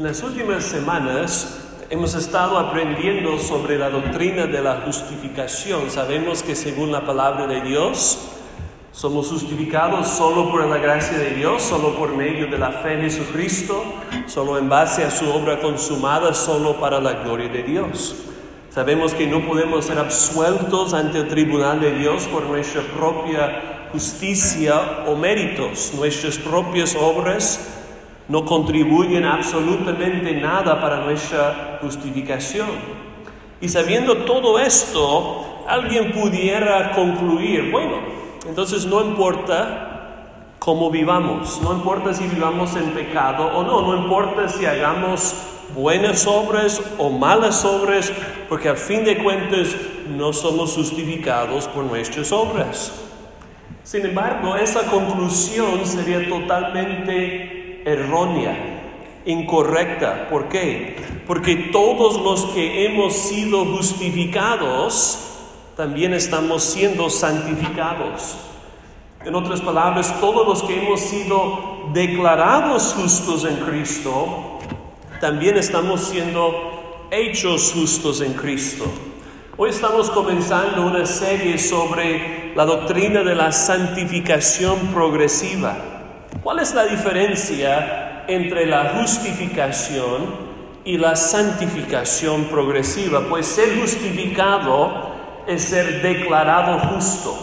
En las últimas semanas hemos estado aprendiendo sobre la doctrina de la justificación. Sabemos que según la palabra de Dios, somos justificados solo por la gracia de Dios, solo por medio de la fe en Jesucristo, solo en base a su obra consumada, solo para la gloria de Dios. Sabemos que no podemos ser absueltos ante el tribunal de Dios por nuestra propia justicia o méritos, nuestras propias obras no contribuyen absolutamente nada para nuestra justificación. Y sabiendo todo esto, alguien pudiera concluir, bueno, entonces no importa cómo vivamos, no importa si vivamos en pecado o no, no importa si hagamos buenas obras o malas obras, porque al fin de cuentas no somos justificados por nuestras obras. Sin embargo, esa conclusión sería totalmente errónea, incorrecta. ¿Por qué? Porque todos los que hemos sido justificados, también estamos siendo santificados. En otras palabras, todos los que hemos sido declarados justos en Cristo, también estamos siendo hechos justos en Cristo. Hoy estamos comenzando una serie sobre la doctrina de la santificación progresiva. ¿Cuál es la diferencia entre la justificación y la santificación progresiva? Pues ser justificado es ser declarado justo.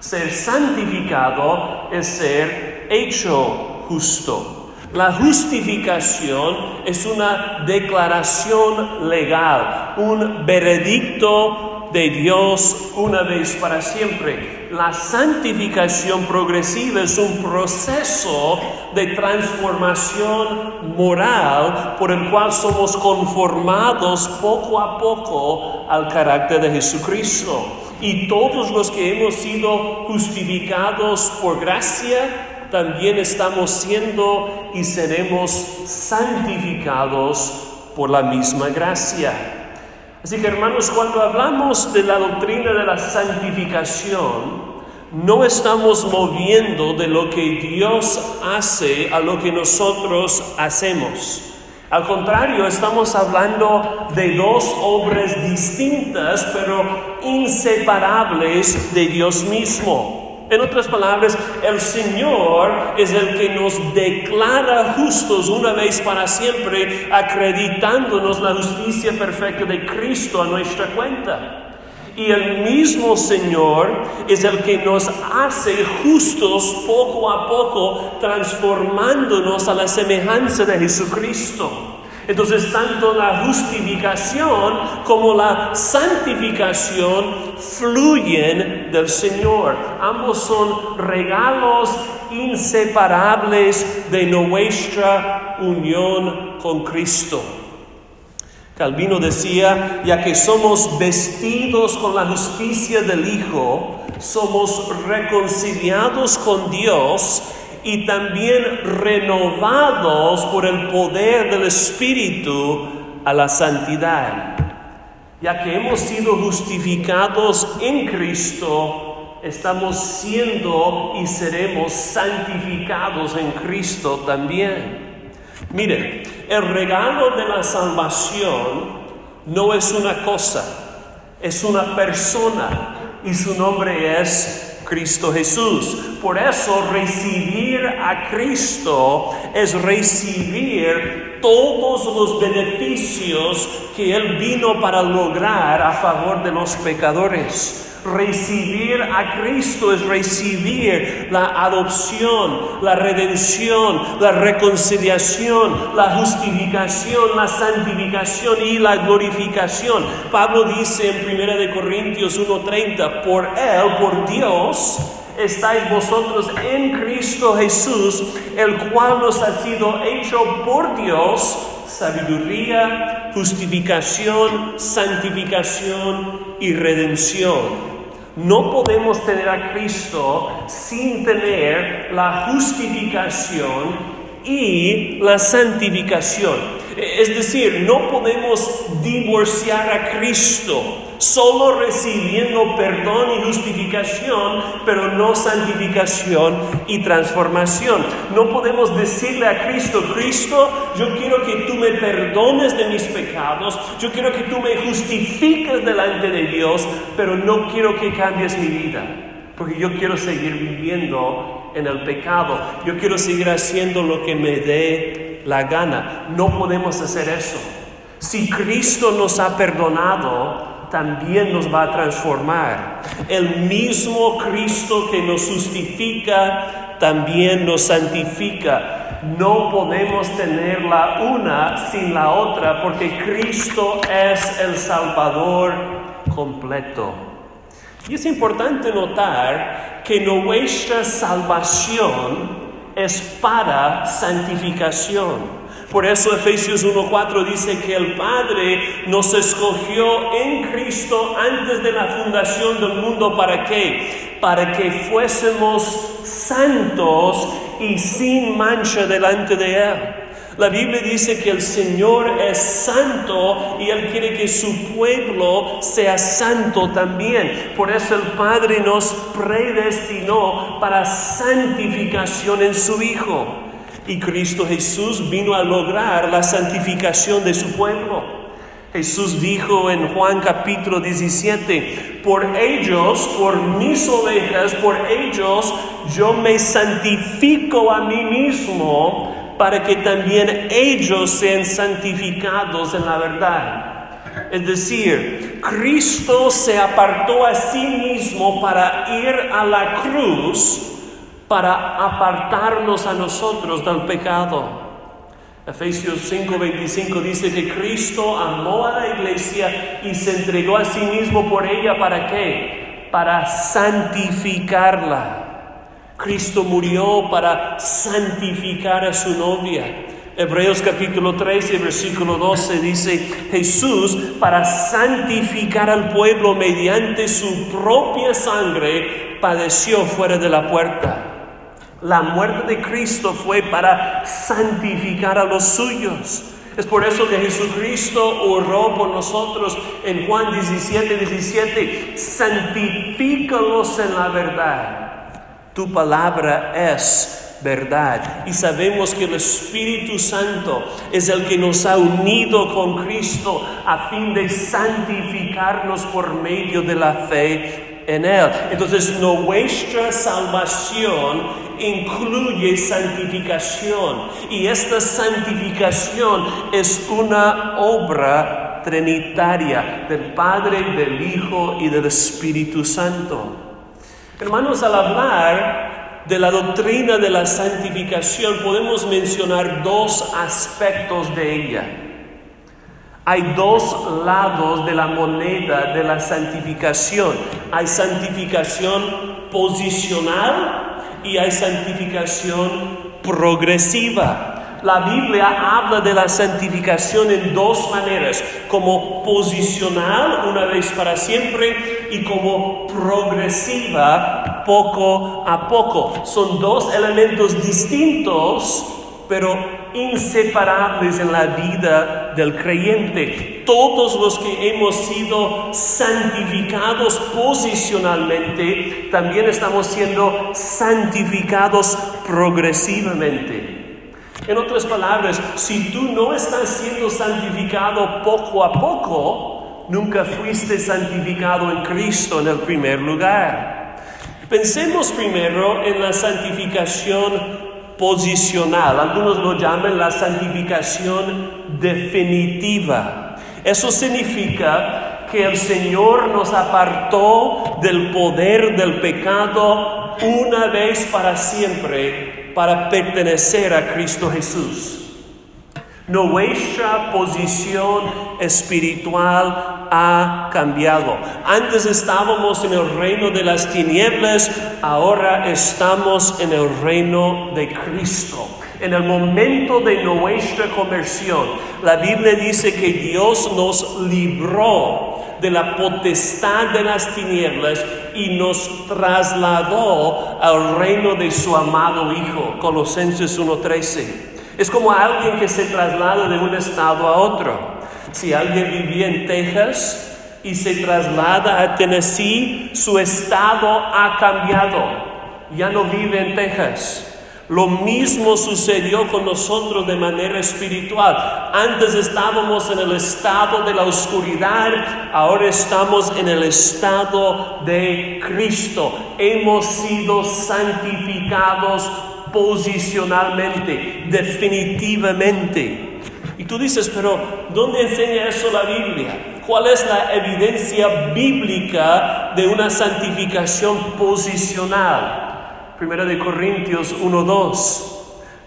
Ser santificado es ser hecho justo. La justificación es una declaración legal, un veredicto de Dios una vez para siempre. La santificación progresiva es un proceso de transformación moral por el cual somos conformados poco a poco al carácter de Jesucristo. Y todos los que hemos sido justificados por gracia, también estamos siendo y seremos santificados por la misma gracia. Así que hermanos, cuando hablamos de la doctrina de la santificación, no estamos moviendo de lo que Dios hace a lo que nosotros hacemos. Al contrario, estamos hablando de dos obras distintas, pero inseparables de Dios mismo. En otras palabras, el Señor es el que nos declara justos una vez para siempre, acreditándonos la justicia perfecta de Cristo a nuestra cuenta. Y el mismo Señor es el que nos hace justos poco a poco, transformándonos a la semejanza de Jesucristo. Entonces, tanto la justificación como la santificación fluyen del Señor. Ambos son regalos inseparables de nuestra unión con Cristo. Calvino decía, ya que somos vestidos con la justicia del Hijo, somos reconciliados con Dios y también renovados por el poder del Espíritu a la santidad. Ya que hemos sido justificados en Cristo, estamos siendo y seremos santificados en Cristo también. Miren, el regalo de la salvación no es una cosa, es una persona y su nombre es Cristo Jesús. Por eso recibir a Cristo es recibir todos los beneficios que Él vino para lograr a favor de los pecadores. Recibir a Cristo es recibir la adopción, la redención, la reconciliación, la justificación, la santificación y la glorificación. Pablo dice en 1 Corintios 1:30, por Él, por Dios, estáis vosotros en Cristo Jesús, el cual nos ha sido hecho por Dios sabiduría, justificación, santificación y redención. No podemos tener a Cristo sin tener la justificación y la santificación. Es decir, no podemos divorciar a Cristo solo recibiendo perdón y justificación, pero no santificación y transformación. No podemos decirle a Cristo, Cristo, yo quiero que tú me perdones de mis pecados, yo quiero que tú me justifiques delante de Dios, pero no quiero que cambies mi vida, porque yo quiero seguir viviendo en el pecado, yo quiero seguir haciendo lo que me dé la gana. No podemos hacer eso. Si Cristo nos ha perdonado, también nos va a transformar. El mismo Cristo que nos justifica, también nos santifica. No podemos tener la una sin la otra porque Cristo es el Salvador completo. Y es importante notar que nuestra salvación es para santificación. Por eso Efesios 1.4 dice que el Padre nos escogió en Cristo antes de la fundación del mundo. ¿Para qué? Para que fuésemos santos y sin mancha delante de Él. La Biblia dice que el Señor es santo y Él quiere que su pueblo sea santo también. Por eso el Padre nos predestinó para santificación en su Hijo. Y Cristo Jesús vino a lograr la santificación de su pueblo. Jesús dijo en Juan capítulo 17, por ellos, por mis ovejas, por ellos yo me santifico a mí mismo para que también ellos sean santificados en la verdad. Es decir, Cristo se apartó a sí mismo para ir a la cruz, para apartarnos a nosotros del pecado. Efesios 5:25 dice que Cristo amó a la iglesia y se entregó a sí mismo por ella. ¿Para qué? Para santificarla. Cristo murió para santificar a su novia. Hebreos capítulo 13, versículo 12 dice, Jesús para santificar al pueblo mediante su propia sangre padeció fuera de la puerta. La muerte de Cristo fue para santificar a los suyos. Es por eso que Jesucristo oró por nosotros en Juan 17, 17, santifícalos en la verdad. Tu palabra es verdad. Y sabemos que el Espíritu Santo es el que nos ha unido con Cristo a fin de santificarnos por medio de la fe en Él. Entonces nuestra salvación incluye santificación y esta santificación es una obra trinitaria del Padre, del Hijo y del Espíritu Santo. Hermanos, al hablar de la doctrina de la santificación podemos mencionar dos aspectos de ella. Hay dos lados de la moneda de la santificación. Hay santificación posicional y hay santificación progresiva. La Biblia habla de la santificación en dos maneras, como posicional una vez para siempre y como progresiva poco a poco. Son dos elementos distintos, pero inseparables en la vida del creyente. Todos los que hemos sido santificados posicionalmente, también estamos siendo santificados progresivamente. En otras palabras, si tú no estás siendo santificado poco a poco, nunca fuiste santificado en Cristo en el primer lugar. Pensemos primero en la santificación posicional. Algunos lo llaman la santificación definitiva. Eso significa que el Señor nos apartó del poder del pecado una vez para siempre para pertenecer a Cristo Jesús. Nuestra posición espiritual ha cambiado. Antes estábamos en el reino de las tinieblas, ahora estamos en el reino de Cristo. En el momento de nuestra conversión, la Biblia dice que Dios nos libró de la potestad de las tinieblas y nos trasladó al reino de su amado Hijo. Colosenses 1:13. Es como alguien que se traslada de un estado a otro. Si alguien vivía en Texas y se traslada a Tennessee, su estado ha cambiado. Ya no vive en Texas. Lo mismo sucedió con nosotros de manera espiritual. Antes estábamos en el estado de la oscuridad, ahora estamos en el estado de Cristo. Hemos sido santificados posicionalmente, definitivamente. Y tú dices, pero ¿dónde enseña eso la Biblia? ¿Cuál es la evidencia bíblica de una santificación posicional? Primera de Corintios 1:2.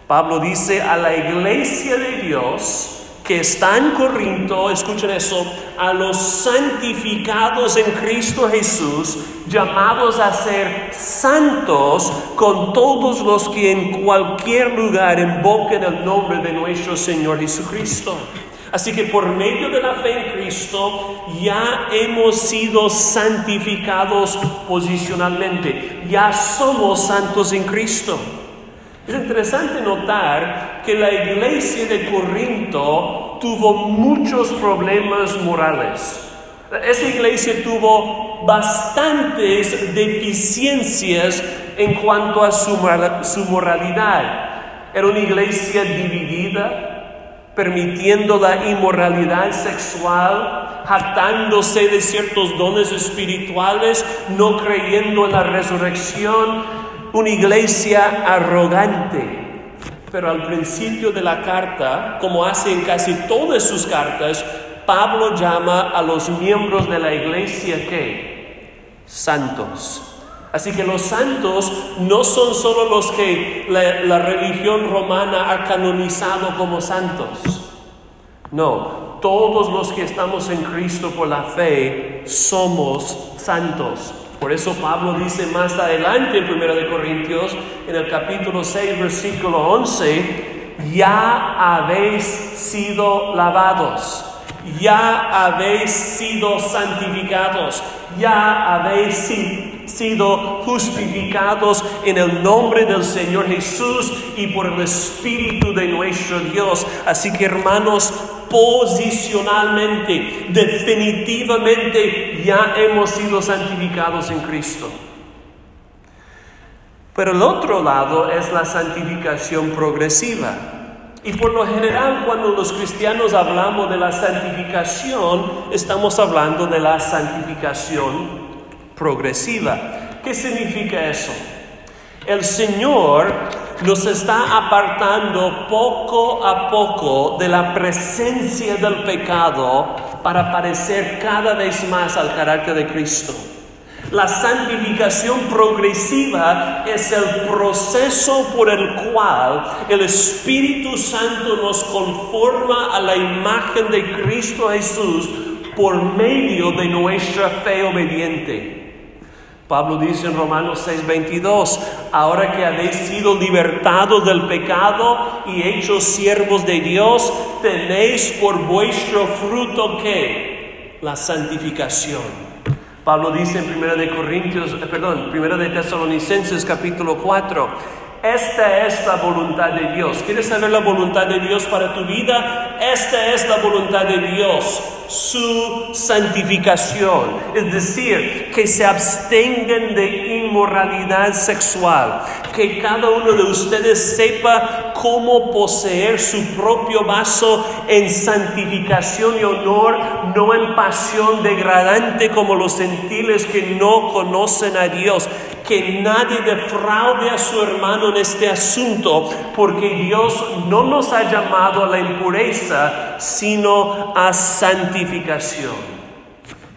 Pablo dice a la iglesia de Dios que está en Corinto, escuchen eso, a los santificados en Cristo Jesús, llamados a ser santos con todos los que en cualquier lugar invoquen el nombre de nuestro Señor Jesucristo. Así que por medio de la fe en Cristo ya hemos sido santificados posicionalmente, ya somos santos en Cristo. Es interesante notar que la iglesia de Corinto tuvo muchos problemas morales. Esa iglesia tuvo bastantes deficiencias en cuanto a su, moralidad. Era una iglesia dividida, permitiendo la inmoralidad sexual, jactándose de ciertos dones espirituales, no creyendo en la resurrección, una iglesia arrogante. Pero al principio de la carta, como hace en casi todas sus cartas, Pablo llama a los miembros de la iglesia que santos. Así que los santos no son solo los que la, religión romana ha canonizado como santos. No, todos los que estamos en Cristo por la fe somos santos. Por eso Pablo dice más adelante en 1 Corintios, en el capítulo 6, versículo 11, ya habéis sido lavados, ya habéis sido santificados, ya habéis sido sido justificados en el nombre del Señor Jesús y por el Espíritu de nuestro Dios. Así que hermanos, posicionalmente, definitivamente ya hemos sido santificados en Cristo. Pero el otro lado es la santificación progresiva. Y por lo general cuando los cristianos hablamos de la santificación, estamos hablando de la santificación progresiva. ¿Qué significa eso? El Señor nos está apartando poco a poco de la presencia del pecado para parecer cada vez más al carácter de Cristo. La santificación progresiva es el proceso por el cual el Espíritu Santo nos conforma a la imagen de Cristo Jesús por medio de nuestra fe obediente. Pablo dice en Romanos 6:22, ahora que habéis sido libertados del pecado y hechos siervos de Dios, tenéis por vuestro fruto que la santificación. Pablo dice en 1 de Corintios, eh, perdón, 1 de Tesalonicenses capítulo 4, esta es la voluntad de Dios. ¿Quieres saber la voluntad de Dios para tu vida? Esta es la voluntad de Dios, su santificación. Es decir, que se abstengan de inmoralidad sexual. Que cada uno de ustedes sepa cómo poseer su propio vaso en santificación y honor, no en pasión degradante como los gentiles que no conocen a Dios que nadie defraude a su hermano en este asunto, porque Dios no nos ha llamado a la impureza, sino a santificación.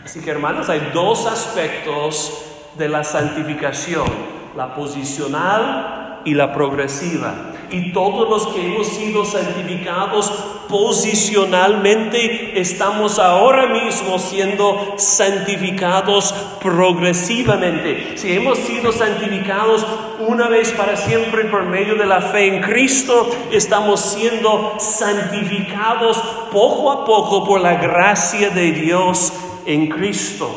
Así que hermanos, hay dos aspectos de la santificación, la posicional y la progresiva y todos los que hemos sido santificados posicionalmente estamos ahora mismo siendo santificados progresivamente. Si hemos sido santificados una vez para siempre por medio de la fe en Cristo, estamos siendo santificados poco a poco por la gracia de Dios en Cristo.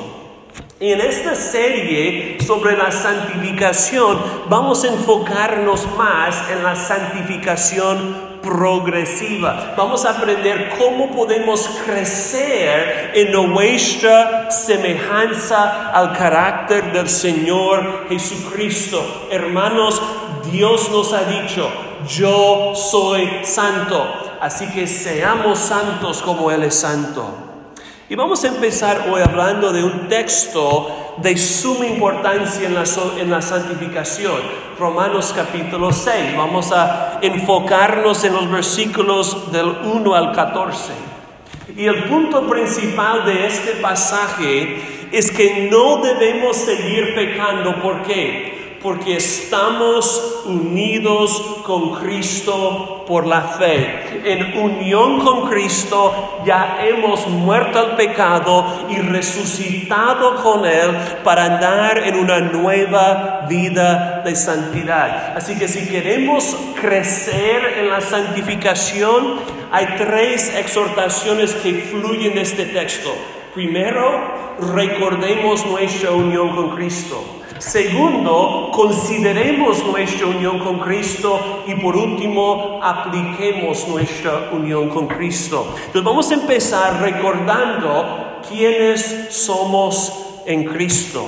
Y en esta serie sobre la santificación vamos a enfocarnos más en la santificación progresiva. Vamos a aprender cómo podemos crecer en nuestra semejanza al carácter del Señor Jesucristo. Hermanos, Dios nos ha dicho, yo soy santo, así que seamos santos como Él es santo. Y vamos a empezar hoy hablando de un texto de suma importancia en la, en la, santificación. Romanos capítulo 6. Vamos a enfocarnos en los versículos del 1 al 14. Y el punto principal de este pasaje es que no debemos seguir pecando. ¿Por qué? Porque estamos unidos con Cristo por la fe. En unión con Cristo ya hemos muerto al pecado y resucitado con Él para andar en una nueva vida de santidad. Así que si queremos crecer en la santificación, hay tres exhortaciones que fluyen de este texto. Primero, recordemos nuestra unión con Cristo. Segundo, consideremos nuestra unión con Cristo y por último, apliquemos nuestra unión con Cristo. Entonces vamos a empezar recordando quiénes somos en Cristo.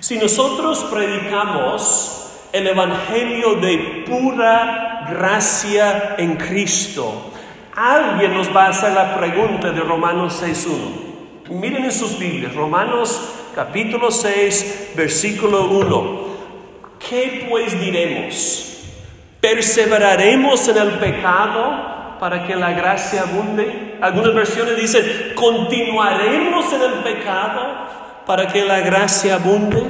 Si nosotros predicamos el Evangelio de pura gracia en Cristo, alguien nos va a hacer la pregunta de Romanos 6.1. Miren en sus Biblias, Romanos capítulo 6, versículo 1. ¿Qué pues diremos? ¿Perseveraremos en el pecado para que la gracia abunde? Algunas versiones dicen, ¿continuaremos en el pecado para que la gracia abunde?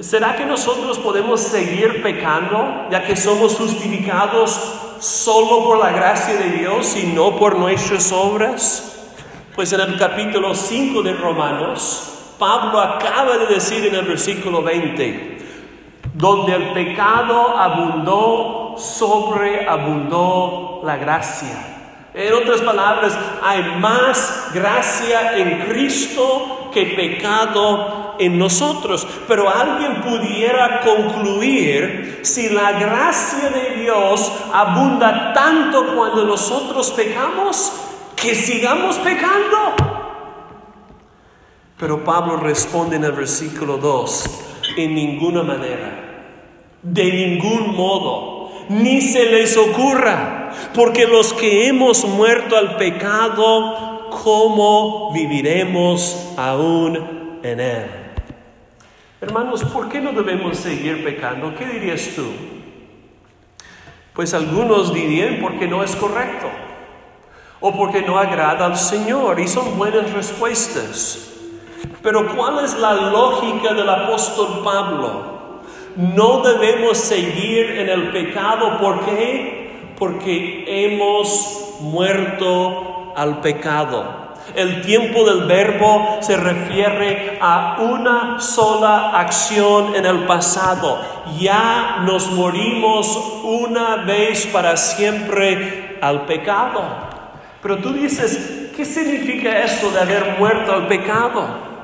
¿Será que nosotros podemos seguir pecando ya que somos justificados solo por la gracia de Dios y no por nuestras obras? Pues en el capítulo 5 de Romanos, Pablo acaba de decir en el versículo 20, donde el pecado abundó, sobreabundó la gracia. En otras palabras, hay más gracia en Cristo que pecado en nosotros. Pero alguien pudiera concluir, si la gracia de Dios abunda tanto cuando nosotros pecamos, que sigamos pecando. Pero Pablo responde en el versículo 2, en ninguna manera, de ningún modo, ni se les ocurra, porque los que hemos muerto al pecado, ¿cómo viviremos aún en él? Hermanos, ¿por qué no debemos seguir pecando? ¿Qué dirías tú? Pues algunos dirían porque no es correcto o porque no agrada al Señor y son buenas respuestas. Pero ¿cuál es la lógica del apóstol Pablo? No debemos seguir en el pecado. ¿Por qué? Porque hemos muerto al pecado. El tiempo del verbo se refiere a una sola acción en el pasado. Ya nos morimos una vez para siempre al pecado. Pero tú dices, ¿qué significa eso de haber muerto al pecado?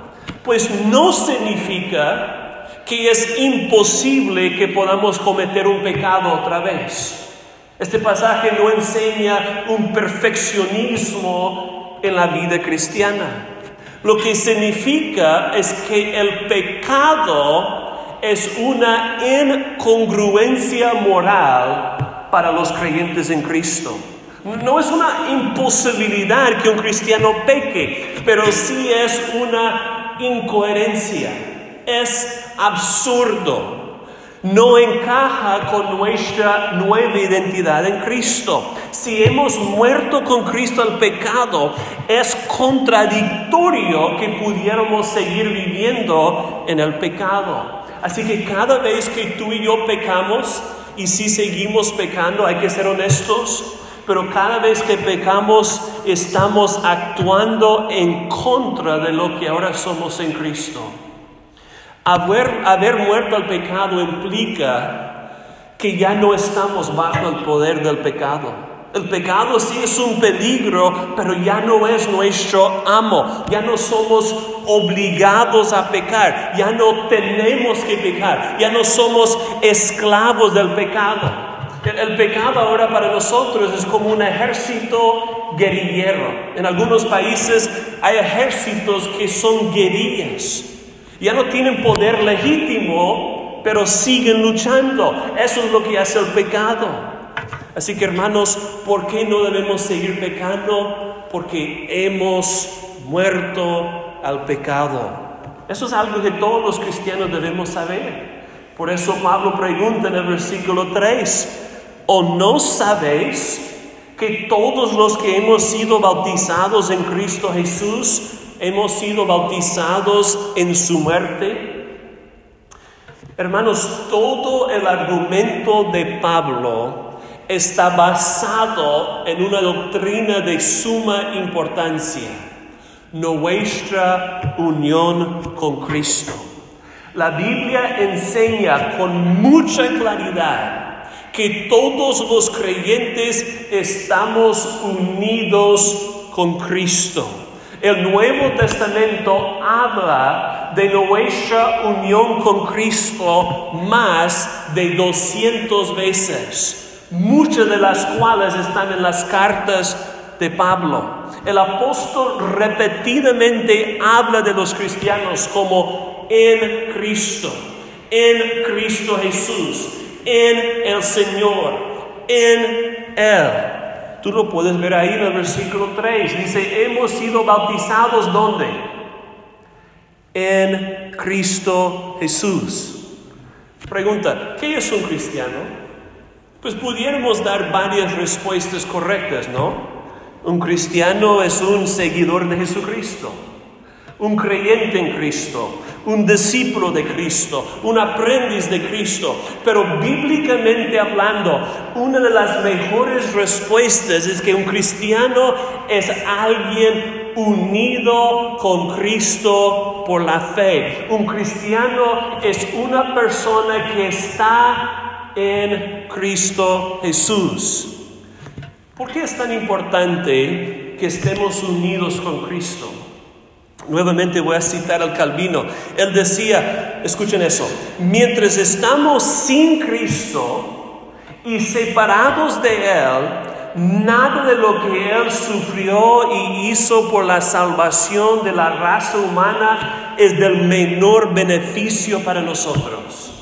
pues no significa que es imposible que podamos cometer un pecado otra vez. Este pasaje no enseña un perfeccionismo en la vida cristiana. Lo que significa es que el pecado es una incongruencia moral para los creyentes en Cristo. No es una imposibilidad que un cristiano peque, pero sí es una incoherencia, es absurdo. No encaja con nuestra nueva identidad en Cristo. Si hemos muerto con Cristo al pecado, es contradictorio que pudiéramos seguir viviendo en el pecado. Así que cada vez que tú y yo pecamos, y si seguimos pecando, hay que ser honestos, pero cada vez que pecamos estamos actuando en contra de lo que ahora somos en Cristo. Haber, muerto al pecado implica que ya no estamos bajo el poder del pecado. El pecado sí es un peligro, pero ya no es nuestro amo. Ya no somos obligados a pecar. Ya no tenemos que pecar. Ya no somos esclavos del pecado. El, pecado ahora para nosotros es como un ejército guerrillero. En algunos países hay ejércitos que son guerrillas. Ya no tienen poder legítimo, pero siguen luchando. Eso es lo que hace el pecado. Así que hermanos, ¿por qué no debemos seguir pecando? Porque hemos muerto al pecado. Eso es algo que todos los cristianos debemos saber. Por eso Pablo pregunta en el versículo 3, ¿O no sabéis que todos los que hemos sido bautizados en Cristo Jesús hemos sido bautizados en su muerte? Hermanos, todo el argumento de Pablo está basado en una doctrina de suma importancia, nuestra unión con Cristo. La Biblia enseña con mucha claridad que todos los creyentes estamos unidos con Cristo. El Nuevo Testamento habla de nuestra unión con Cristo más de 200 veces, muchas de las cuales están en las cartas de Pablo. El apóstol repetidamente habla de los cristianos como en Cristo, en Cristo Jesús en el Señor, en Él. Tú lo puedes ver ahí en el versículo 3. Dice, hemos sido bautizados ¿dónde? En Cristo Jesús. Pregunta, ¿qué es un cristiano? Pues pudiéramos dar varias respuestas correctas, ¿no? Un cristiano es un seguidor de Jesucristo un creyente en Cristo, un discípulo de Cristo, un aprendiz de Cristo. Pero bíblicamente hablando, una de las mejores respuestas es que un cristiano es alguien unido con Cristo por la fe. Un cristiano es una persona que está en Cristo Jesús. ¿Por qué es tan importante que estemos unidos con Cristo? Nuevamente voy a citar al Calvino. Él decía, escuchen eso, mientras estamos sin Cristo y separados de Él, nada de lo que Él sufrió y hizo por la salvación de la raza humana es del menor beneficio para nosotros.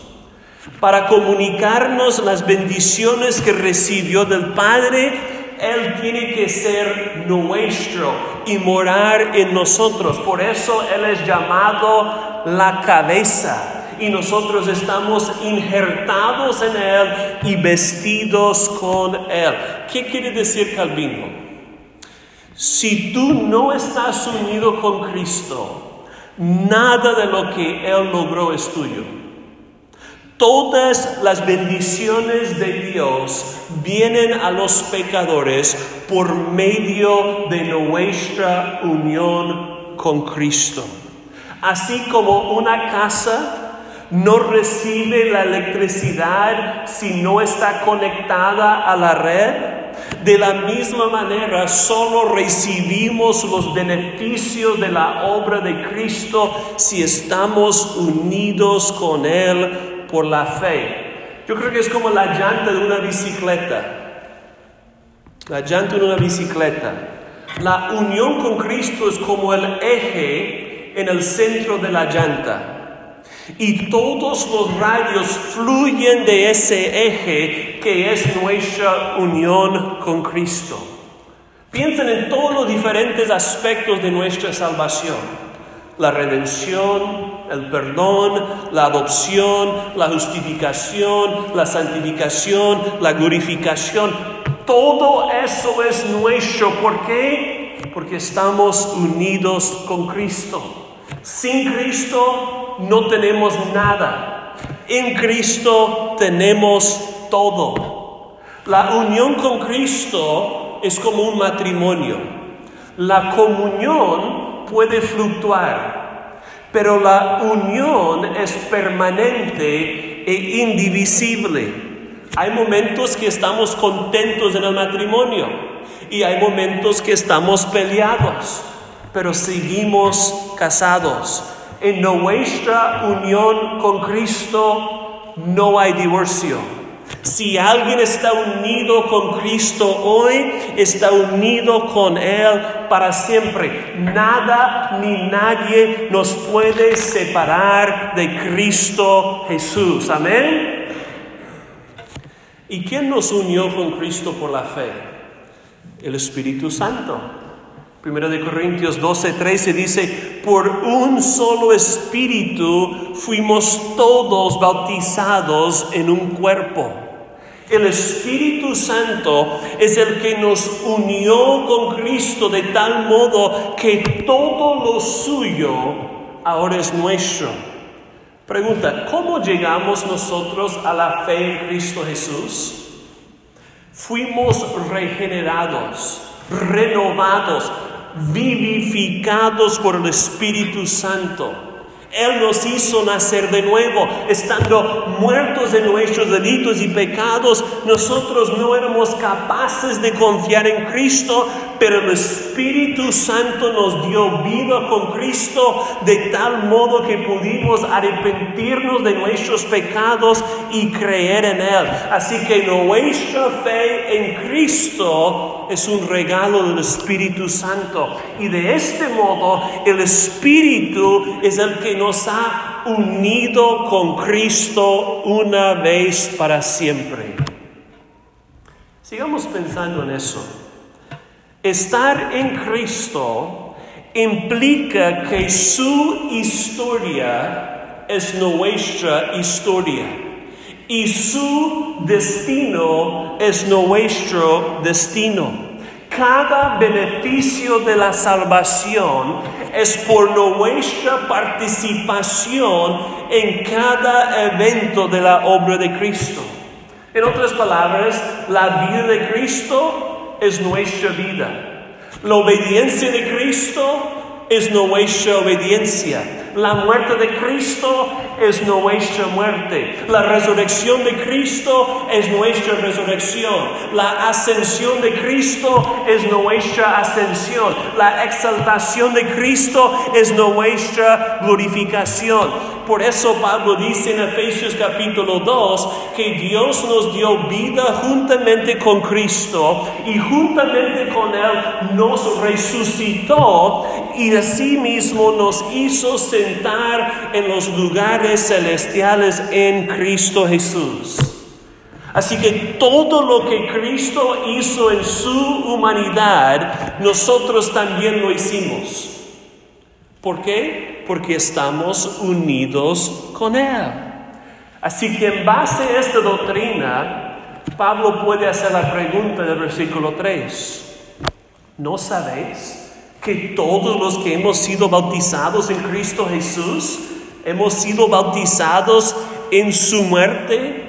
Para comunicarnos las bendiciones que recibió del Padre, él tiene que ser nuestro y morar en nosotros. Por eso Él es llamado la cabeza y nosotros estamos injertados en Él y vestidos con Él. ¿Qué quiere decir Calvino? Si tú no estás unido con Cristo, nada de lo que Él logró es tuyo. Todas las bendiciones de Dios vienen a los pecadores por medio de nuestra unión con Cristo. Así como una casa no recibe la electricidad si no está conectada a la red, de la misma manera solo recibimos los beneficios de la obra de Cristo si estamos unidos con Él por la fe. Yo creo que es como la llanta de una bicicleta. La llanta de una bicicleta. La unión con Cristo es como el eje en el centro de la llanta. Y todos los radios fluyen de ese eje que es nuestra unión con Cristo. Piensen en todos los diferentes aspectos de nuestra salvación la redención, el perdón, la adopción, la justificación, la santificación, la glorificación. Todo eso es nuestro. ¿Por qué? Porque estamos unidos con Cristo. Sin Cristo no tenemos nada. En Cristo tenemos todo. La unión con Cristo es como un matrimonio. La comunión puede fluctuar, pero la unión es permanente e indivisible. Hay momentos que estamos contentos en el matrimonio y hay momentos que estamos peleados, pero seguimos casados. En nuestra unión con Cristo no hay divorcio. Si alguien está unido con Cristo hoy, está unido con Él para siempre. Nada ni nadie nos puede separar de Cristo Jesús. Amén. ¿Y quién nos unió con Cristo por la fe? El Espíritu Santo. Primero de Corintios 12, 13 dice, por un solo espíritu fuimos todos bautizados en un cuerpo. El Espíritu Santo es el que nos unió con Cristo de tal modo que todo lo suyo ahora es nuestro. Pregunta, ¿cómo llegamos nosotros a la fe en Cristo Jesús? Fuimos regenerados, renovados, vivificados por el Espíritu Santo. Él nos hizo nacer de nuevo, estando muertos en nuestros delitos y pecados. Nosotros no éramos capaces de confiar en Cristo, pero el Espíritu Santo nos dio vida con Cristo de tal modo que pudimos arrepentirnos de nuestros pecados y creer en Él. Así que nuestra fe en Cristo es un regalo del Espíritu Santo. Y de este modo el Espíritu es el que nos ha unido con Cristo una vez para siempre. Sigamos pensando en eso. Estar en Cristo implica que su historia es nuestra historia y su destino es nuestro destino. Cada beneficio de la salvación es por nuestra participación en cada evento de la obra de Cristo. En otras palabras, la vida de Cristo es nuestra vida. La obediencia de Cristo es nuestra obediencia. La muerte de Cristo es nuestra muerte. La resurrección de Cristo es nuestra resurrección. La ascensión de Cristo es nuestra ascensión. La exaltación de Cristo es nuestra glorificación. Por eso Pablo dice en Efesios capítulo 2 que Dios nos dio vida juntamente con Cristo y juntamente con Él nos resucitó y asimismo nos hizo sentar en los lugares celestiales en Cristo Jesús. Así que todo lo que Cristo hizo en su humanidad, nosotros también lo hicimos. ¿Por qué? Porque estamos unidos con Él. Así que en base a esta doctrina, Pablo puede hacer la pregunta del versículo 3. ¿No sabéis que todos los que hemos sido bautizados en Cristo Jesús, hemos sido bautizados en su muerte?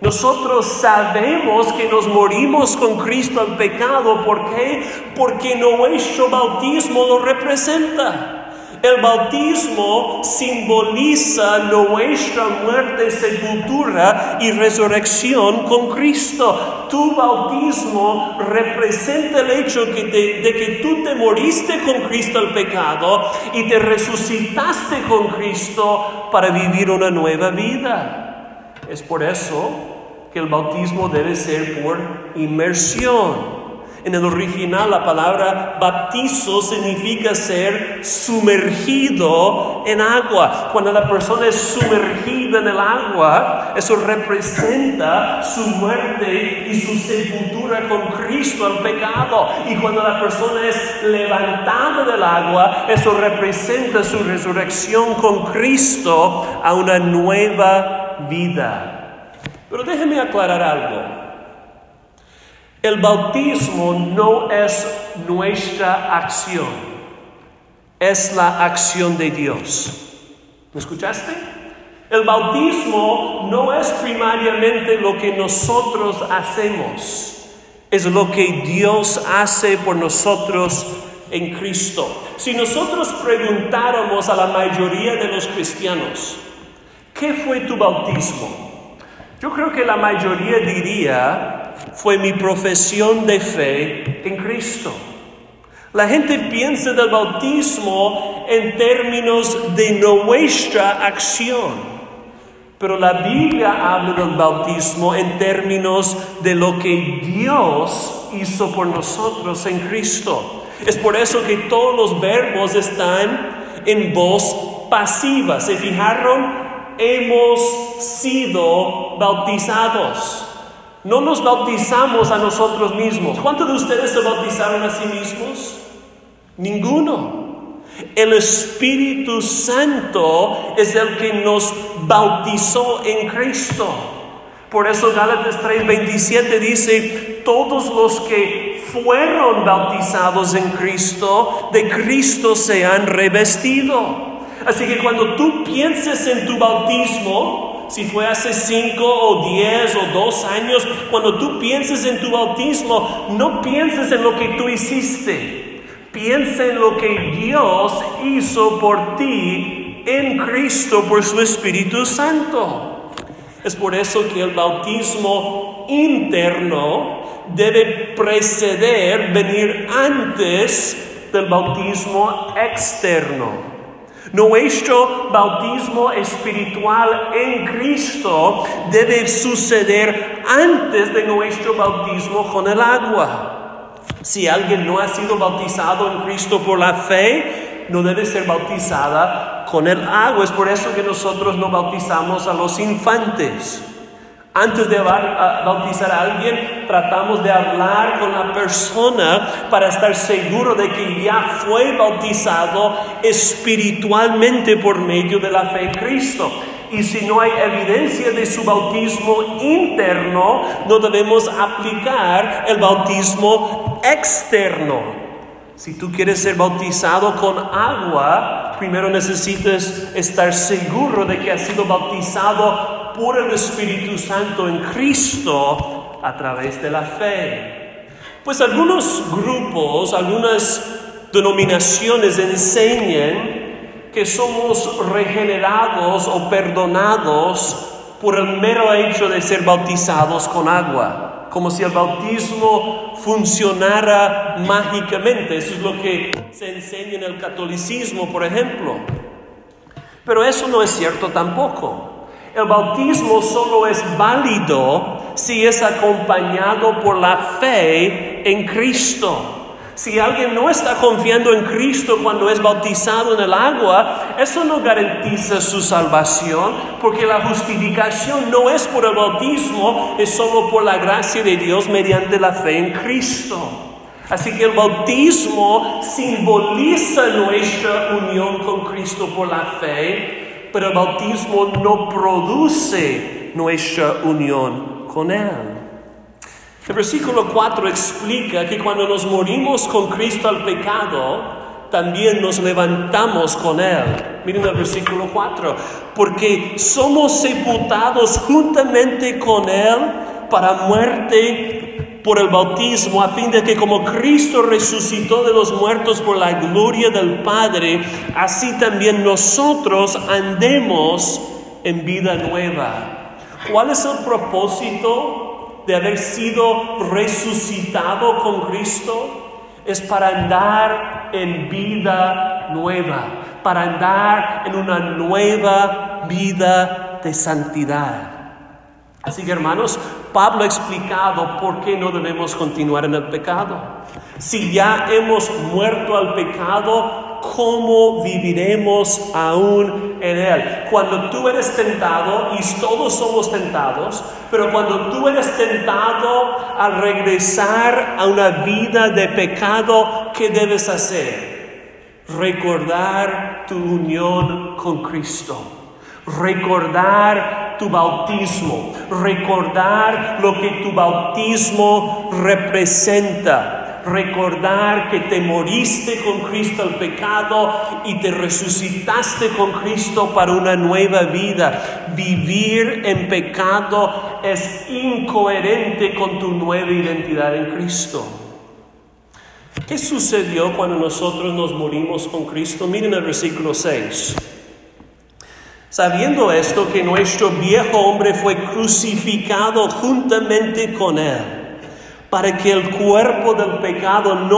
Nosotros sabemos que nos morimos con Cristo al pecado. ¿Por qué? Porque nuestro bautismo lo representa. El bautismo simboliza nuestra muerte, sepultura y resurrección con Cristo. Tu bautismo representa el hecho de que tú te moriste con Cristo al pecado y te resucitaste con Cristo para vivir una nueva vida. Es por eso que el bautismo debe ser por inmersión. En el original la palabra bautizo significa ser sumergido en agua. Cuando la persona es sumergida en el agua, eso representa su muerte y su sepultura con Cristo al pecado. Y cuando la persona es levantada del agua, eso representa su resurrección con Cristo a una nueva vida. Pero déjeme aclarar algo. El bautismo no es nuestra acción, es la acción de Dios. ¿Me escuchaste? El bautismo no es primariamente lo que nosotros hacemos, es lo que Dios hace por nosotros en Cristo. Si nosotros preguntáramos a la mayoría de los cristianos, ¿qué fue tu bautismo? Yo creo que la mayoría diría, fue mi profesión de fe en Cristo. La gente piensa del bautismo en términos de nuestra acción. Pero la Biblia habla del bautismo en términos de lo que Dios hizo por nosotros en Cristo. Es por eso que todos los verbos están en voz pasiva. ¿Se fijaron? Hemos sido bautizados. No nos bautizamos a nosotros mismos. ¿Cuántos de ustedes se bautizaron a sí mismos? Ninguno. El Espíritu Santo es el que nos bautizó en Cristo. Por eso Gálatas 3:27 dice, todos los que fueron bautizados en Cristo, de Cristo se han revestido. Así que cuando tú pienses en tu bautismo, si fue hace cinco o diez o dos años, cuando tú pienses en tu bautismo, no pienses en lo que tú hiciste. Piensa en lo que Dios hizo por ti en Cristo por su Espíritu Santo. Es por eso que el bautismo interno debe preceder, venir antes del bautismo externo. Nuestro bautismo espiritual en Cristo debe suceder antes de nuestro bautismo con el agua. Si alguien no ha sido bautizado en Cristo por la fe, no debe ser bautizada con el agua. Es por eso que nosotros no bautizamos a los infantes. Antes de bautizar a alguien, tratamos de hablar con la persona para estar seguro de que ya fue bautizado espiritualmente por medio de la fe en Cristo. Y si no hay evidencia de su bautismo interno, no debemos aplicar el bautismo externo. Si tú quieres ser bautizado con agua, primero necesitas estar seguro de que has sido bautizado por el Espíritu Santo en Cristo a través de la fe. Pues algunos grupos, algunas denominaciones enseñan que somos regenerados o perdonados por el mero hecho de ser bautizados con agua, como si el bautismo funcionara mágicamente. Eso es lo que se enseña en el catolicismo, por ejemplo. Pero eso no es cierto tampoco. El bautismo solo es válido si es acompañado por la fe en Cristo. Si alguien no está confiando en Cristo cuando es bautizado en el agua, eso no garantiza su salvación, porque la justificación no es por el bautismo, es solo por la gracia de Dios mediante la fe en Cristo. Así que el bautismo simboliza nuestra unión con Cristo por la fe, pero el bautismo no produce nuestra unión con Él. El versículo 4 explica que cuando nos morimos con Cristo al pecado, también nos levantamos con Él. Miren el versículo 4, porque somos sepultados juntamente con Él para muerte por el bautismo, a fin de que como Cristo resucitó de los muertos por la gloria del Padre, así también nosotros andemos en vida nueva. ¿Cuál es el propósito de haber sido resucitado con Cristo es para andar en vida nueva, para andar en una nueva vida de santidad. Así que hermanos, Pablo ha explicado por qué no debemos continuar en el pecado. Si ya hemos muerto al pecado, ¿cómo viviremos aún en Él? Cuando tú eres tentado, y todos somos tentados, pero cuando tú eres tentado a regresar a una vida de pecado, ¿qué debes hacer? Recordar tu unión con Cristo. Recordar tu bautismo, recordar lo que tu bautismo representa recordar que te moriste con Cristo al pecado y te resucitaste con Cristo para una nueva vida. Vivir en pecado es incoherente con tu nueva identidad en Cristo. ¿Qué sucedió cuando nosotros nos morimos con Cristo? Miren el versículo 6. Sabiendo esto que nuestro viejo hombre fue crucificado juntamente con él para que el cuerpo del pecado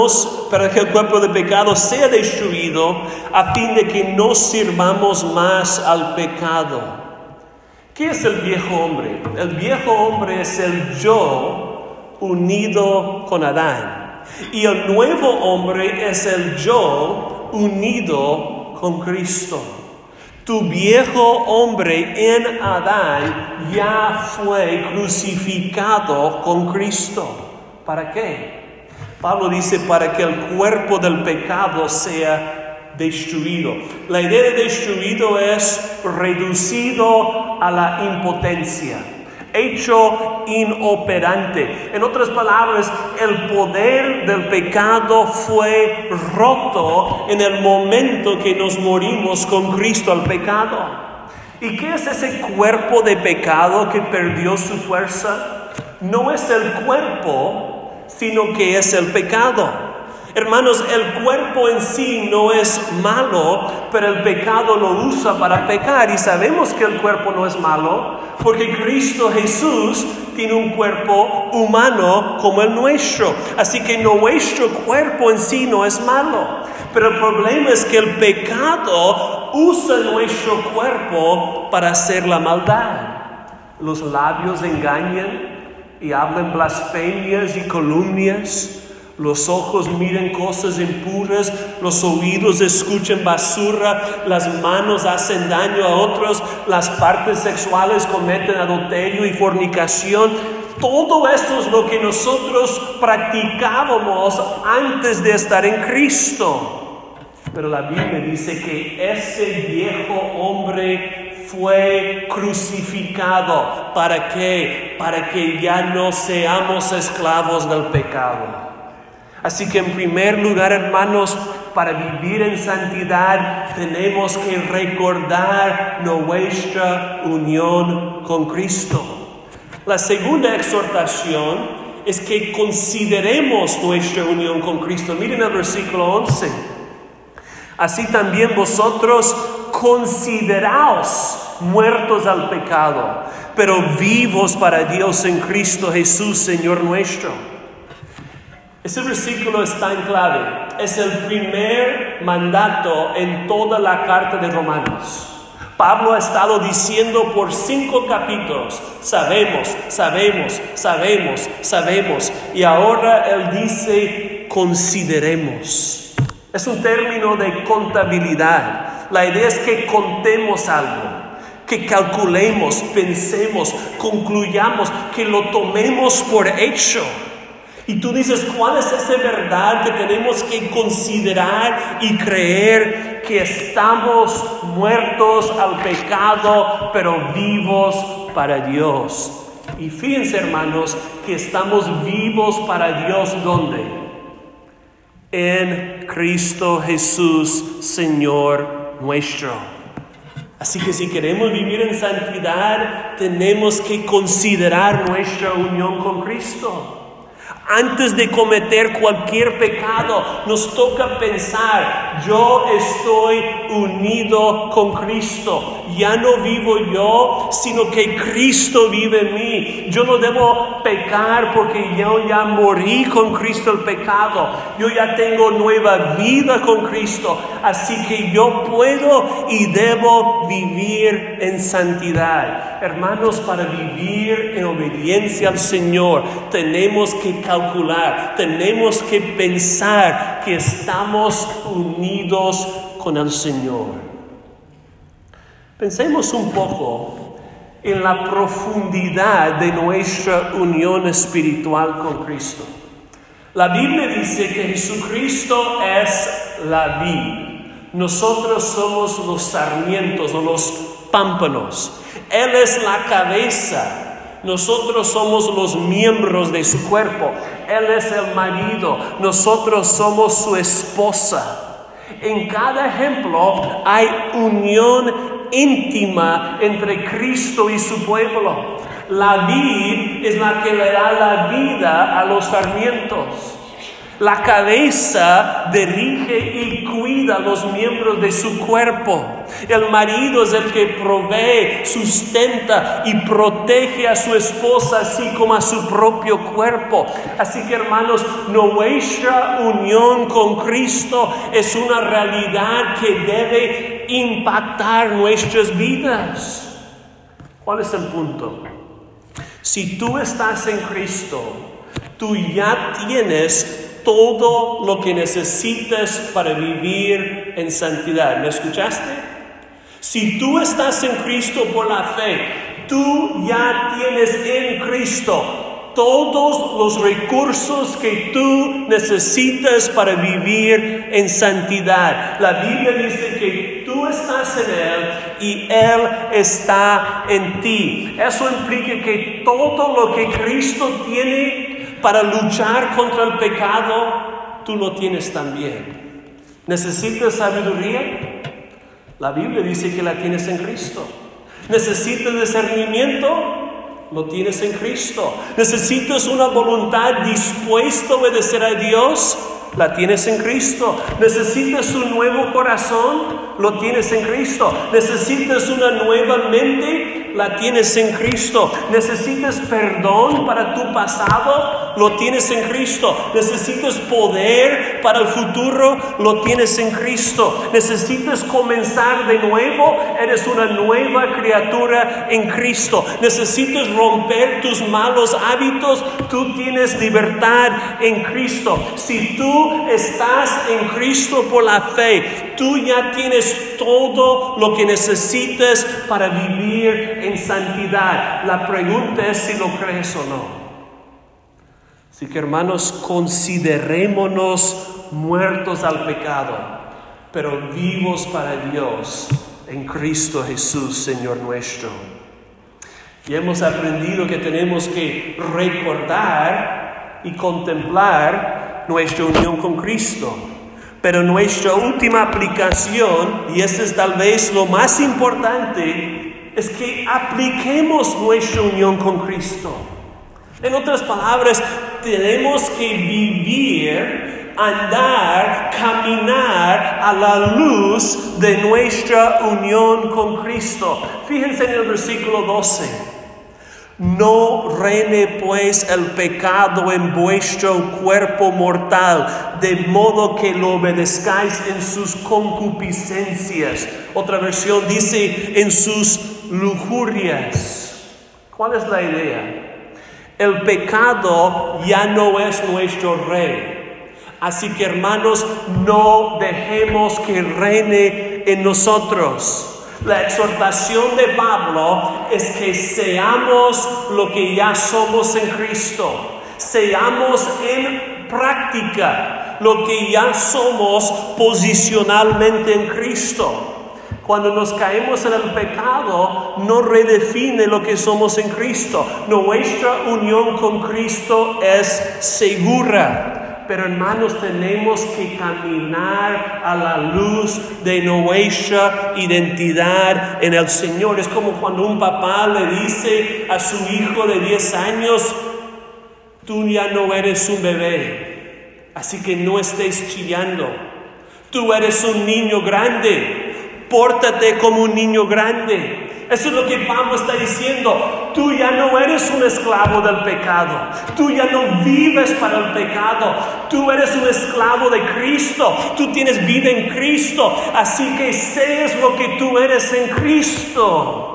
para que el cuerpo pecado sea destruido, a fin de que no sirvamos más al pecado. ¿Qué es el viejo hombre? El viejo hombre es el yo unido con Adán. Y el nuevo hombre es el yo unido con Cristo. Tu viejo hombre en Adán ya fue crucificado con Cristo. ¿Para qué? Pablo dice para que el cuerpo del pecado sea destruido. La idea de destruido es reducido a la impotencia, hecho inoperante. En otras palabras, el poder del pecado fue roto en el momento que nos morimos con Cristo al pecado. ¿Y qué es ese cuerpo de pecado que perdió su fuerza? No es el cuerpo, sino que es el pecado. Hermanos, el cuerpo en sí no es malo, pero el pecado lo usa para pecar y sabemos que el cuerpo no es malo porque Cristo Jesús tiene un cuerpo humano como el nuestro. Así que nuestro cuerpo en sí no es malo, pero el problema es que el pecado usa nuestro cuerpo para hacer la maldad. Los labios engañan y hablan blasfemias y calumnias. Los ojos miren cosas impuras, los oídos escuchan basura, las manos hacen daño a otros, las partes sexuales cometen adulterio y fornicación. Todo esto es lo que nosotros practicábamos antes de estar en Cristo. Pero la Biblia dice que ese viejo hombre fue crucificado. ¿Para qué? Para que ya no seamos esclavos del pecado. Así que en primer lugar, hermanos, para vivir en santidad tenemos que recordar nuestra unión con Cristo. La segunda exhortación es que consideremos nuestra unión con Cristo. Miren el versículo 11. Así también vosotros consideraos muertos al pecado, pero vivos para Dios en Cristo Jesús, Señor nuestro. Ese versículo está en clave. Es el primer mandato en toda la carta de Romanos. Pablo ha estado diciendo por cinco capítulos, sabemos, sabemos, sabemos, sabemos. Y ahora él dice, consideremos. Es un término de contabilidad. La idea es que contemos algo, que calculemos, pensemos, concluyamos, que lo tomemos por hecho. Y tú dices, ¿cuál es esa verdad que tenemos que considerar y creer que estamos muertos al pecado, pero vivos para Dios? Y fíjense, hermanos, que estamos vivos para Dios, ¿dónde? En Cristo Jesús, Señor nuestro. Así que si queremos vivir en santidad, tenemos que considerar nuestra unión con Cristo. Antes de cometer cualquier pecado, nos toca pensar, yo estoy unido con Cristo. Ya no vivo yo, sino que Cristo vive en mí. Yo no debo pecar porque yo ya morí con Cristo el pecado. Yo ya tengo nueva vida con Cristo. Así que yo puedo y debo vivir en santidad. Hermanos, para vivir en obediencia al Señor, tenemos que calcular, tenemos que pensar que estamos unidos con el Señor. Pensemos un poco en la profundidad de nuestra unión espiritual con Cristo. La Biblia dice que Jesucristo es la vid. Nosotros somos los sarmientos o los pámpanos. Él es la cabeza nosotros somos los miembros de su cuerpo. Él es el marido. Nosotros somos su esposa. En cada ejemplo hay unión íntima entre Cristo y su pueblo. La vid es la que le da la vida a los sarmientos. La cabeza dirige y cuida los miembros de su cuerpo. El marido es el que provee, sustenta y protege a su esposa así como a su propio cuerpo. Así que hermanos, nuestra unión con Cristo es una realidad que debe impactar nuestras vidas. ¿Cuál es el punto? Si tú estás en Cristo, tú ya tienes todo lo que necesitas para vivir en santidad. ¿Me escuchaste? Si tú estás en Cristo por la fe, tú ya tienes en Cristo todos los recursos que tú necesitas para vivir en santidad. La Biblia dice que tú estás en Él y Él está en ti. Eso implica que todo lo que Cristo tiene para luchar contra el pecado, tú lo tienes también. ¿Necesitas sabiduría? La Biblia dice que la tienes en Cristo. ¿Necesitas discernimiento? lo tienes en Cristo. Necesitas una voluntad dispuesta a obedecer a Dios, la tienes en Cristo. Necesitas un nuevo corazón, lo tienes en Cristo. Necesitas una nueva mente, la tienes en Cristo. Necesitas perdón para tu pasado, lo tienes en Cristo. Necesitas poder para el futuro, lo tienes en Cristo. Necesitas comenzar de nuevo, eres una nueva criatura en Cristo. Necesitas romper tus malos hábitos, tú tienes libertad en Cristo. Si tú estás en Cristo por la fe, tú ya tienes todo lo que necesitas para vivir en santidad. La pregunta es si lo crees o no. Así que hermanos, considerémonos muertos al pecado, pero vivos para Dios en Cristo Jesús, Señor nuestro. Y hemos aprendido que tenemos que recordar y contemplar nuestra unión con Cristo. Pero nuestra última aplicación, y esto es tal vez lo más importante, es que apliquemos nuestra unión con Cristo. En otras palabras, tenemos que vivir, andar, caminar a la luz de nuestra unión con Cristo. Fíjense en el versículo 12. No reine pues el pecado en vuestro cuerpo mortal, de modo que lo obedezcáis en sus concupiscencias. Otra versión dice en sus lujurias. ¿Cuál es la idea? El pecado ya no es nuestro rey. Así que hermanos, no dejemos que reine en nosotros. La exhortación de Pablo es que seamos lo que ya somos en Cristo. Seamos en práctica lo que ya somos posicionalmente en Cristo. Cuando nos caemos en el pecado, no redefine lo que somos en Cristo. Nuestra unión con Cristo es segura. Pero hermanos, tenemos que caminar a la luz de nuestra identidad en el Señor. Es como cuando un papá le dice a su hijo de 10 años, tú ya no eres un bebé, así que no estés chillando. Tú eres un niño grande, pórtate como un niño grande. Eso es lo que Pablo está diciendo. Tú ya no eres un esclavo del pecado. Tú ya no vives para el pecado. Tú eres un esclavo de Cristo. Tú tienes vida en Cristo. Así que seas lo que tú eres en Cristo.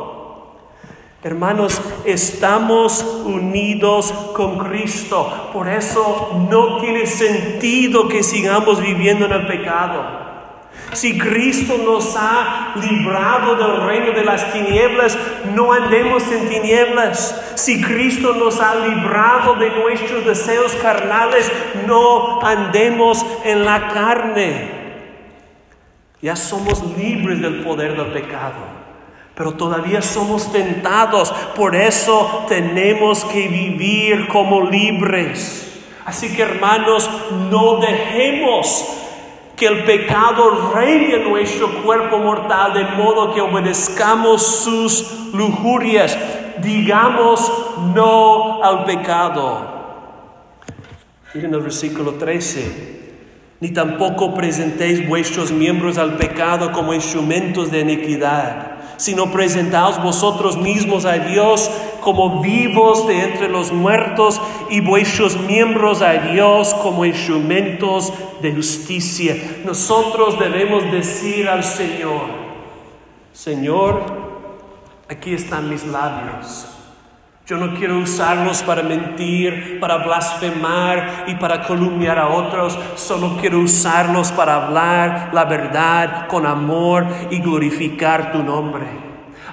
Hermanos, estamos unidos con Cristo. Por eso no tiene sentido que sigamos viviendo en el pecado. Si Cristo nos ha librado del reino de las tinieblas, no andemos en tinieblas. Si Cristo nos ha librado de nuestros deseos carnales, no andemos en la carne. Ya somos libres del poder del pecado pero todavía somos tentados. Por eso tenemos que vivir como libres. Así que hermanos, no dejemos que el pecado reine en nuestro cuerpo mortal de modo que obedezcamos sus lujurias, digamos no al pecado. Miren el versículo 13. Ni tampoco presentéis vuestros miembros al pecado como instrumentos de iniquidad sino presentaos vosotros mismos a Dios como vivos de entre los muertos y vuestros miembros a Dios como instrumentos de justicia. Nosotros debemos decir al Señor, Señor, Aquí están mis labios. Yo no quiero usarlos para mentir, para blasfemar y para calumniar a otros. Solo quiero usarlos para hablar la verdad con amor y glorificar tu nombre.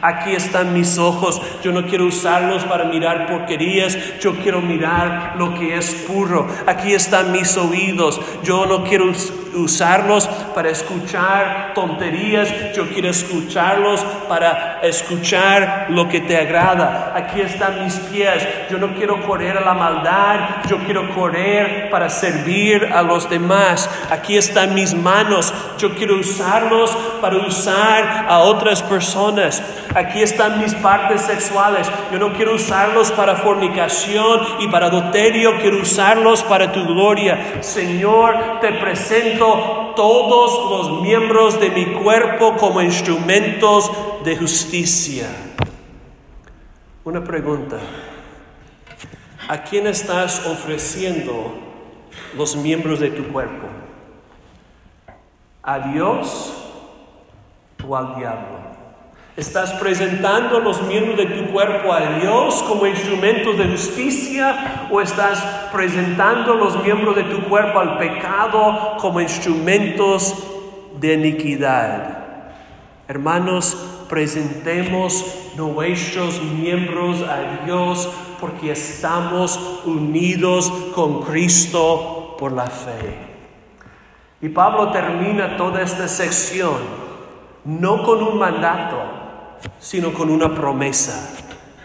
Aquí están mis ojos. Yo no quiero usarlos para mirar porquerías. Yo quiero mirar lo que es puro. Aquí están mis oídos. Yo no quiero usarlos para escuchar tonterías. Yo quiero escucharlos para escuchar lo que te agrada. Aquí están mis pies. Yo no quiero correr a la maldad. Yo quiero correr para servir a los demás. Aquí están mis manos. Yo quiero usarlos para usar a otras personas. Aquí están mis partes sexuales. Yo no quiero usarlos para fornicación y para adulterio, quiero usarlos para tu gloria. Señor, te presento todos los miembros de mi cuerpo como instrumentos de justicia. Una pregunta. ¿A quién estás ofreciendo los miembros de tu cuerpo? ¿A Dios o al diablo? ¿Estás presentando los miembros de tu cuerpo a Dios como instrumentos de justicia o estás presentando los miembros de tu cuerpo al pecado como instrumentos de iniquidad? Hermanos, presentemos nuestros miembros a Dios porque estamos unidos con Cristo por la fe. Y Pablo termina toda esta sección no con un mandato, sino con una promesa.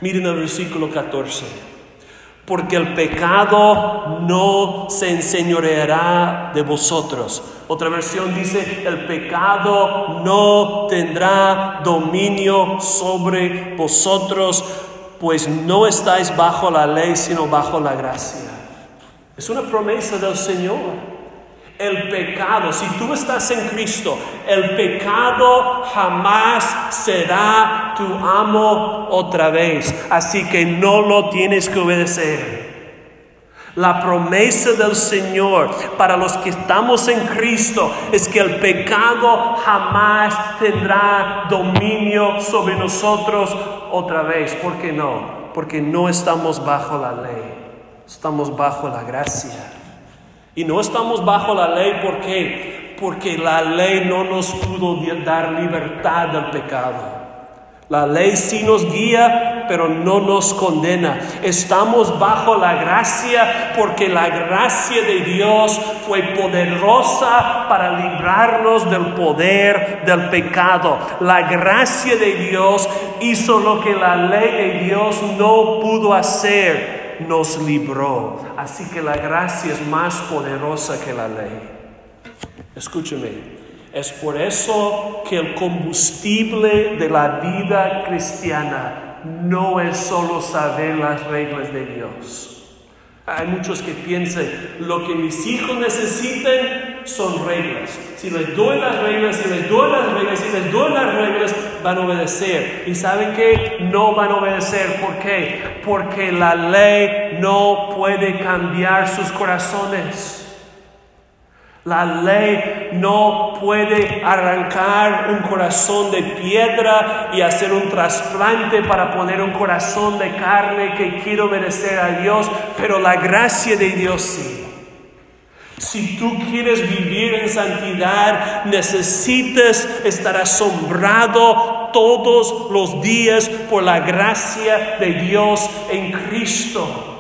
Miren el versículo 14. Porque el pecado no se enseñoreará de vosotros. Otra versión dice, el pecado no tendrá dominio sobre vosotros, pues no estáis bajo la ley, sino bajo la gracia. Es una promesa del Señor. El pecado, si tú estás en Cristo, el pecado jamás será tu amo otra vez. Así que no lo tienes que obedecer. La promesa del Señor para los que estamos en Cristo es que el pecado jamás tendrá dominio sobre nosotros otra vez. ¿Por qué no? Porque no estamos bajo la ley, estamos bajo la gracia. Y no estamos bajo la ley ¿por qué? Porque la ley no nos pudo dar libertad del pecado. La ley sí nos guía, pero no nos condena. Estamos bajo la gracia porque la gracia de Dios fue poderosa para librarnos del poder del pecado. La gracia de Dios hizo lo que la ley de Dios no pudo hacer nos libró. Así que la gracia es más poderosa que la ley. Escúcheme, es por eso que el combustible de la vida cristiana no es solo saber las reglas de Dios. Hay muchos que piensan, lo que mis hijos necesiten son reglas. Si les doy las reglas, si les doy las reglas, si les doy las reglas, van a obedecer. ¿Y saben qué? No van a obedecer. ¿Por qué? Porque la ley no puede cambiar sus corazones. La ley no puede arrancar un corazón de piedra y hacer un trasplante para poner un corazón de carne que quiere obedecer a Dios, pero la gracia de Dios sí. Si tú quieres vivir en santidad, necesitas estar asombrado todos los días por la gracia de Dios en Cristo.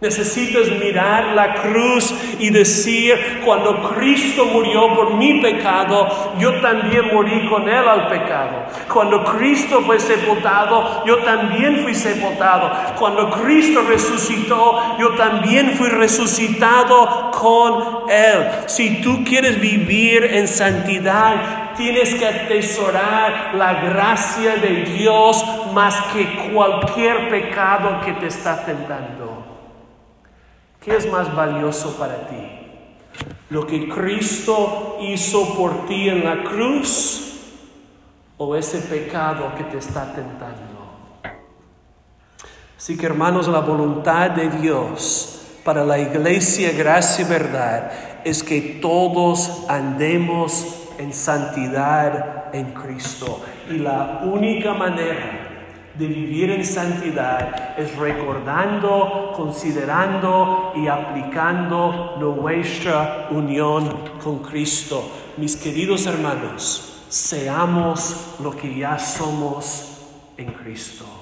Necesitas mirar la cruz y decir, cuando Cristo murió por mi pecado, yo también morí con Él al pecado. Cuando Cristo fue sepultado, yo también fui sepultado. Cuando Cristo resucitó, yo también fui resucitado con Él. Si tú quieres vivir en santidad, tienes que atesorar la gracia de Dios más que cualquier pecado que te está tentando. ¿Qué es más valioso para ti? ¿Lo que Cristo hizo por ti en la cruz o ese pecado que te está tentando? Así que hermanos, la voluntad de Dios para la iglesia, gracia y verdad, es que todos andemos en santidad en Cristo. Y la única manera de vivir en santidad es recordando, considerando y aplicando nuestra unión con Cristo. Mis queridos hermanos, seamos lo que ya somos en Cristo.